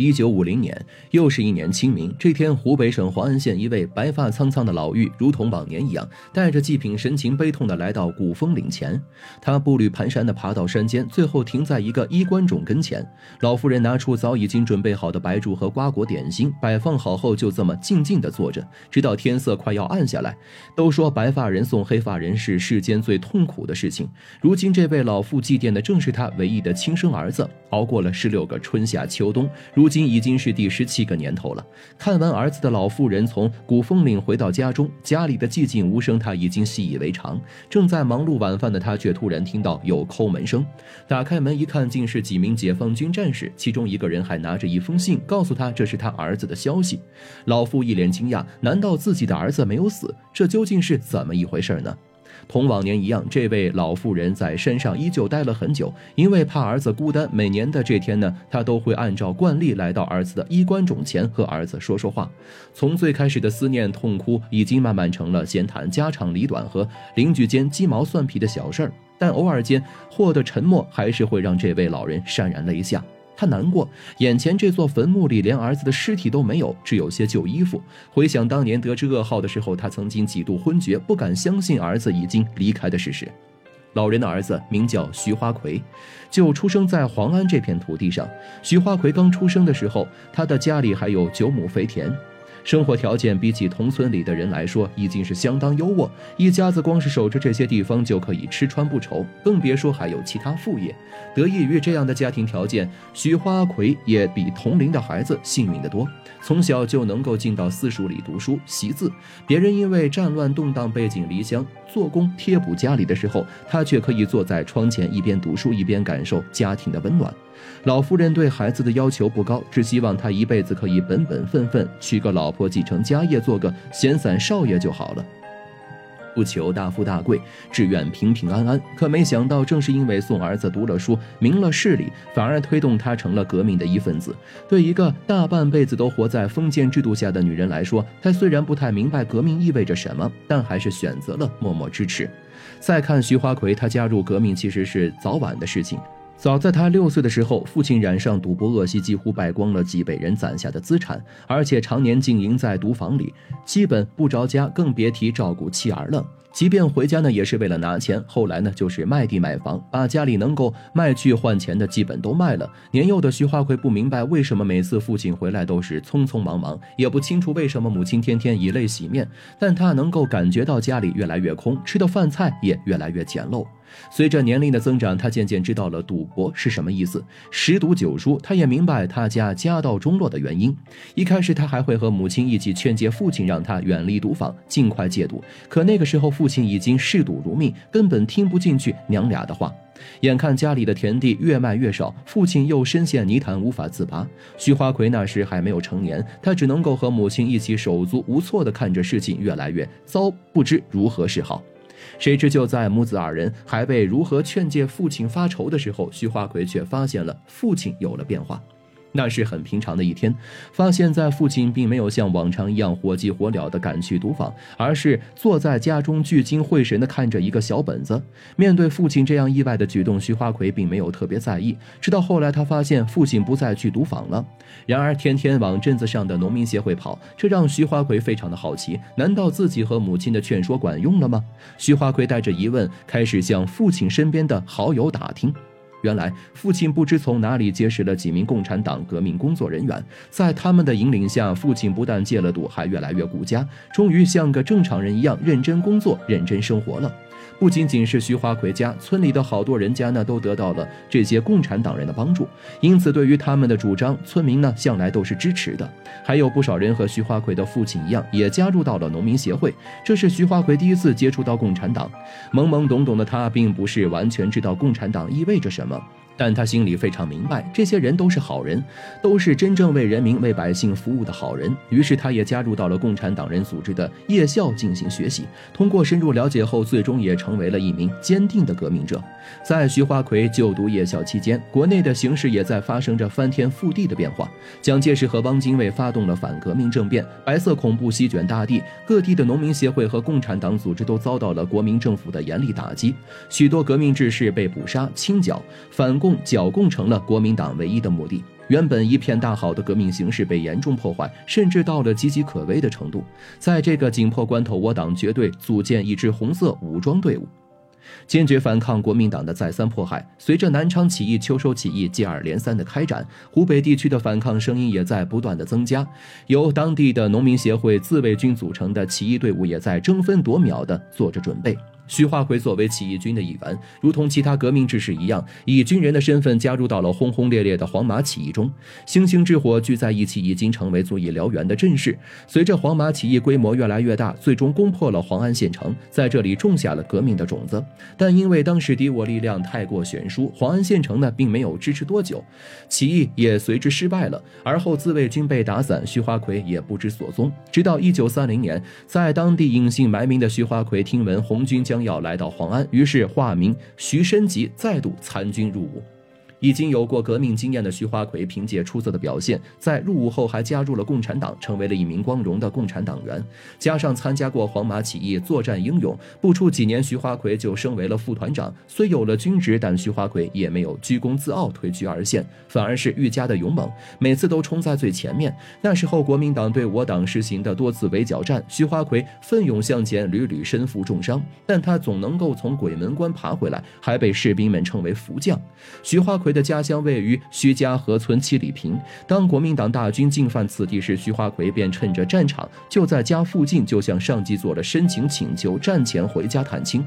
一九五零年，又是一年清明。这天，湖北省黄安县一位白发苍苍的老妪，如同往年一样，带着祭品，神情悲痛地来到古风岭前。他步履蹒跚地爬到山间，最后停在一个衣冠冢跟前。老妇人拿出早已经准备好的白烛和瓜果点心，摆放好后，就这么静静地坐着，直到天色快要暗下来。都说白发人送黑发人是世间最痛苦的事情。如今，这位老妇祭奠的正是她唯一的亲生儿子。熬过了十六个春夏秋冬，如如今已经是第十七个年头了。看完儿子的老妇人从古风岭回到家中，家里的寂静无声，他已经习以为常。正在忙碌晚饭的他，却突然听到有叩门声。打开门一看，竟是几名解放军战士，其中一个人还拿着一封信，告诉他这是他儿子的消息。老妇一脸惊讶：难道自己的儿子没有死？这究竟是怎么一回事呢？同往年一样，这位老妇人在山上依旧待了很久，因为怕儿子孤单。每年的这天呢，她都会按照惯例来到儿子的衣冠冢前和儿子说说话。从最开始的思念痛哭，已经慢慢成了闲谈家长里短和邻居间鸡毛蒜皮的小事儿。但偶尔间，霍的沉默还是会让这位老人潸然泪下。他难过，眼前这座坟墓里连儿子的尸体都没有，只有些旧衣服。回想当年得知噩耗的时候，他曾经几度昏厥，不敢相信儿子已经离开的事实。老人的儿子名叫徐花魁，就出生在黄安这片土地上。徐花魁刚出生的时候，他的家里还有九亩肥田。生活条件比起同村里的人来说，已经是相当优渥。一家子光是守着这些地方就可以吃穿不愁，更别说还有其他副业。得益于这样的家庭条件，徐花魁也比同龄的孩子幸运得多。从小就能够进到私塾里读书习字。别人因为战乱动荡背井离乡做工贴补家里的时候，他却可以坐在窗前一边读书一边感受家庭的温暖。老夫人对孩子的要求不高，只希望他一辈子可以本本分分，娶个老老婆，继承家业，做个闲散少爷就好了。不求大富大贵，只愿平平安安。可没想到，正是因为送儿子读了书，明了事理，反而推动他成了革命的一份子。对一个大半辈子都活在封建制度下的女人来说，她虽然不太明白革命意味着什么，但还是选择了默默支持。再看徐花魁，她加入革命其实是早晚的事情。早在他六岁的时候，父亲染上赌博恶习，几乎败光了几辈人攒下的资产，而且常年经营在赌坊里，基本不着家，更别提照顾妻儿了。即便回家呢，也是为了拿钱。后来呢，就是卖地买房，把家里能够卖去换钱的基本都卖了。年幼的徐花魁不明白为什么每次父亲回来都是匆匆忙忙，也不清楚为什么母亲天天以泪洗面，但他能够感觉到家里越来越空，吃的饭菜也越来越简陋。随着年龄的增长，他渐渐知道了赌博是什么意思。十赌九输，他也明白他家家道中落的原因。一开始，他还会和母亲一起劝诫父亲，让他远离赌坊，尽快戒赌。可那个时候，父亲已经嗜赌如命，根本听不进去娘俩的话。眼看家里的田地越卖越少，父亲又深陷泥潭无法自拔。徐花魁那时还没有成年，他只能够和母亲一起手足无措地看着事情越来越糟，不知如何是好。谁知就在母子二人还为如何劝诫父亲发愁的时候，徐花魁却发现了父亲有了变化。那是很平常的一天，发现在父亲并没有像往常一样火急火燎地赶去赌坊，而是坐在家中聚精会神地看着一个小本子。面对父亲这样意外的举动，徐花魁并没有特别在意。直到后来，他发现父亲不再去赌坊了，然而天天往镇子上的农民协会跑，这让徐花魁非常的好奇。难道自己和母亲的劝说管用了吗？徐花魁带着疑问，开始向父亲身边的好友打听。原来父亲不知从哪里结识了几名共产党革命工作人员，在他们的引领下，父亲不但戒了赌，还越来越顾家，终于像个正常人一样认真工作、认真生活了。不仅仅是徐花魁家，村里的好多人家呢，都得到了这些共产党人的帮助，因此对于他们的主张，村民呢向来都是支持的。还有不少人和徐花魁的父亲一样，也加入到了农民协会。这是徐花魁第一次接触到共产党，懵懵懂懂的他，并不是完全知道共产党意味着什么。但他心里非常明白，这些人都是好人，都是真正为人民、为百姓服务的好人。于是，他也加入到了共产党人组织的夜校进行学习。通过深入了解后，最终也成为了一名坚定的革命者。在徐花魁就读夜校期间，国内的形势也在发生着翻天覆地的变化。蒋介石和汪精卫发动了反革命政变，白色恐怖席卷大地，各地的农民协会和共产党组织都遭到了国民政府的严厉打击，许多革命志士被捕杀、清剿，反共。共剿共成了国民党唯一的目的。原本一片大好的革命形势被严重破坏，甚至到了岌岌可危的程度。在这个紧迫关头，我党绝对组建一支红色武装队伍。坚决反抗国民党的再三迫害。随着南昌起义、秋收起义接二连三的开展，湖北地区的反抗声音也在不断的增加。由当地的农民协会、自卫军组成的起义队伍也在争分夺秒地做着准备。徐华奎作为起义军的一员，如同其他革命志士一样，以军人的身份加入到了轰轰烈烈的黄麻起义中。星星之火聚在一起，已经成为足以燎原的阵势。随着黄麻起义规模越来越大，最终攻破了黄安县城，在这里种下了革命的种子。但因为当时敌我力量太过悬殊，黄安县城呢并没有支持多久，起义也随之失败了。而后自卫军被打散，徐华奎也不知所踪。直到一九三零年，在当地隐姓埋名的徐华奎听闻红军将要来到黄安，于是化名徐申吉，再度参军入伍。已经有过革命经验的徐华奎，凭借出色的表现，在入伍后还加入了共产党，成为了一名光荣的共产党员。加上参加过黄麻起义，作战英勇，不出几年，徐华奎就升为了副团长。虽有了军职，但徐华奎也没有居功自傲，退居二线，反而是愈加的勇猛，每次都冲在最前面。那时候，国民党对我党实行的多次围剿战，徐华奎奋勇向前，屡屡身负重伤，但他总能够从鬼门关爬回来，还被士兵们称为福将。徐华奎。的家乡位于徐家河村七里坪。当国民党大军进犯此地时，徐华奎便趁着战场就在家附近，就向上级做了申请请求，战前回家探亲。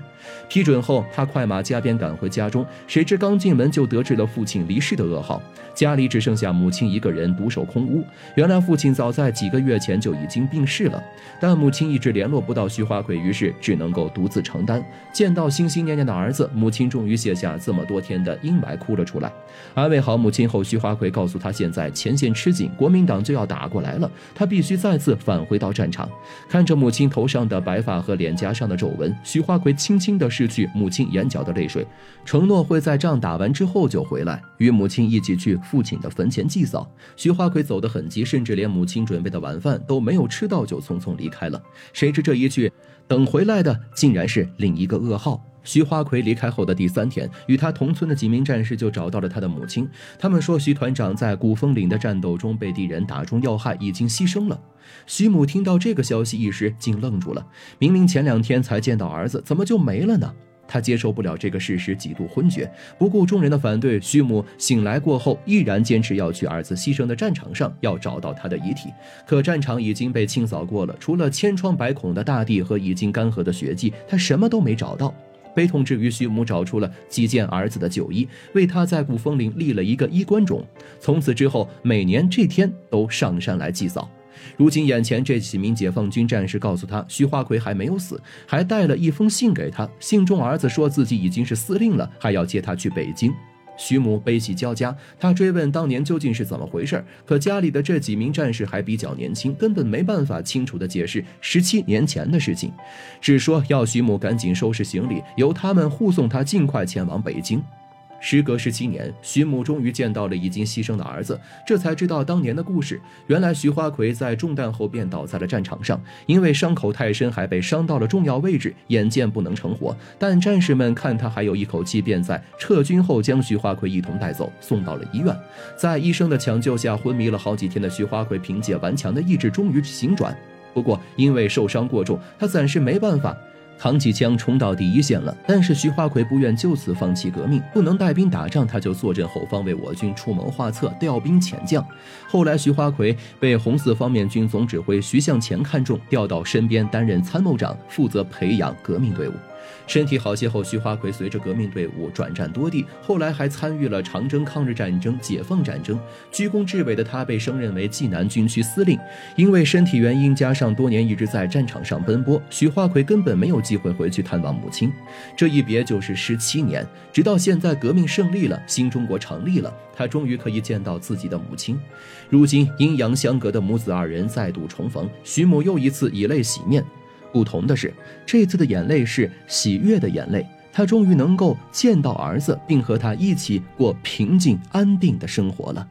批准后，他快马加鞭赶回家中，谁知刚进门就得知了父亲离世的噩耗，家里只剩下母亲一个人独守空屋。原来父亲早在几个月前就已经病逝了，但母亲一直联络不到徐华奎，于是只能够独自承担。见到心心念念的儿子，母亲终于卸下这么多天的阴霾，哭了出来。安慰好母亲后，徐华奎告诉他，现在前线吃紧，国民党就要打过来了，他必须再次返回到战场。看着母亲头上的白发和脸颊上的皱纹，徐华奎轻轻地拭去母亲眼角的泪水，承诺会在仗打完之后就回来，与母亲一起去父亲的坟前祭扫。徐华奎走得很急，甚至连母亲准备的晚饭都没有吃到，就匆匆离开了。谁知这一去，等回来的竟然是另一个噩耗。徐花魁离开后的第三天，与他同村的几名战士就找到了他的母亲。他们说，徐团长在古风岭的战斗中被敌人打中要害，已经牺牲了。徐母听到这个消息，一时竟愣住了。明明前两天才见到儿子，怎么就没了呢？他接受不了这个事实，几度昏厥。不顾众人的反对，徐母醒来过后，依然坚持要去儿子牺牲的战场上，要找到他的遗体。可战场已经被清扫过了，除了千疮百孔的大地和已经干涸的血迹，他什么都没找到。悲痛之余，徐母找出了几件儿子的旧衣，为他在古风岭立了一个衣冠冢。从此之后，每年这天都上山来祭扫。如今眼前这几名解放军战士告诉他，徐华奎还没有死，还带了一封信给他。信中儿子说自己已经是司令了，还要接他去北京。徐母悲喜交加，她追问当年究竟是怎么回事，可家里的这几名战士还比较年轻，根本没办法清楚的解释十七年前的事情，只说要徐母赶紧收拾行李，由他们护送她尽快前往北京。时隔十七年，徐母终于见到了已经牺牲的儿子，这才知道当年的故事。原来徐花魁在中弹后便倒在了战场上，因为伤口太深，还被伤到了重要位置，眼见不能成活。但战士们看他还有一口气，便在撤军后将徐花魁一同带走，送到了医院。在医生的抢救下，昏迷了好几天的徐花魁凭借顽强的意志，终于醒转。不过因为受伤过重，他暂时没办法。扛起枪冲到第一线了，但是徐华奎不愿就此放弃革命，不能带兵打仗，他就坐镇后方为我军出谋划策，调兵遣将。后来徐华奎被红四方面军总指挥徐向前看中，调到身边担任参谋长，负责培养革命队伍。身体好些后，徐华奎随着革命队伍转战多地，后来还参与了长征、抗日战争、解放战争。居功至伟的他被升任为济南军区司令。因为身体原因，加上多年一直在战场上奔波，徐华奎根本没有机会回去探望母亲。这一别就是十七年，直到现在革命胜利了，新中国成立了，他终于可以见到自己的母亲。如今阴阳相隔的母子二人再度重逢，徐母又一次以泪洗面。不同的是，这次的眼泪是喜悦的眼泪。他终于能够见到儿子，并和他一起过平静安定的生活了。